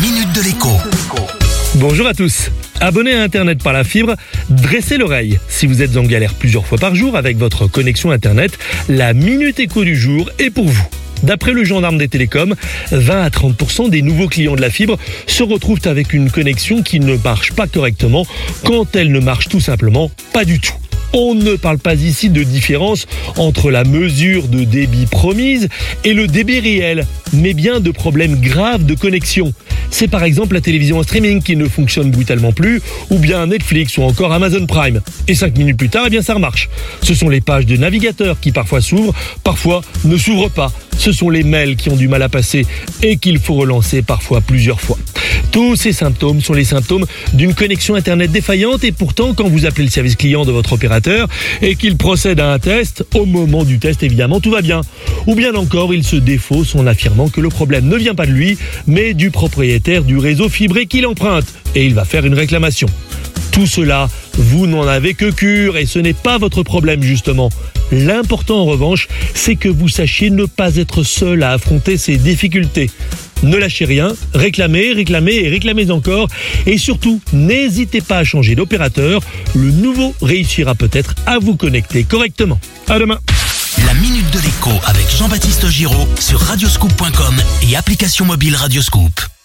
minute de l'écho. Bonjour à tous. Abonné à Internet par la fibre, dressez l'oreille. Si vous êtes en galère plusieurs fois par jour avec votre connexion Internet, la Minute Écho du jour est pour vous. D'après le gendarme des télécoms, 20 à 30% des nouveaux clients de la fibre se retrouvent avec une connexion qui ne marche pas correctement quand elle ne marche tout simplement pas du tout. On ne parle pas ici de différence entre la mesure de débit promise et le débit réel, mais bien de problèmes graves de connexion. C'est par exemple la télévision en streaming qui ne fonctionne brutalement plus, ou bien Netflix ou encore Amazon Prime. Et 5 minutes plus tard, eh bien ça remarche. Ce sont les pages de navigateur qui parfois s'ouvrent, parfois ne s'ouvrent pas. Ce sont les mails qui ont du mal à passer et qu'il faut relancer parfois plusieurs fois. Tous ces symptômes sont les symptômes d'une connexion Internet défaillante et pourtant quand vous appelez le service client de votre opérateur et qu'il procède à un test, au moment du test évidemment tout va bien. Ou bien encore il se défausse en affirmant que le problème ne vient pas de lui mais du propriétaire du réseau fibré qu'il emprunte et il va faire une réclamation. Tout cela, vous n'en avez que cure et ce n'est pas votre problème justement. L'important en revanche, c'est que vous sachiez ne pas être seul à affronter ces difficultés. Ne lâchez rien, réclamez, réclamez et réclamez encore. Et surtout, n'hésitez pas à changer d'opérateur. Le nouveau réussira peut-être à vous connecter correctement. À demain. La minute de l'écho avec Jean-Baptiste Giraud sur radioscoop.com et application mobile Radioscoop.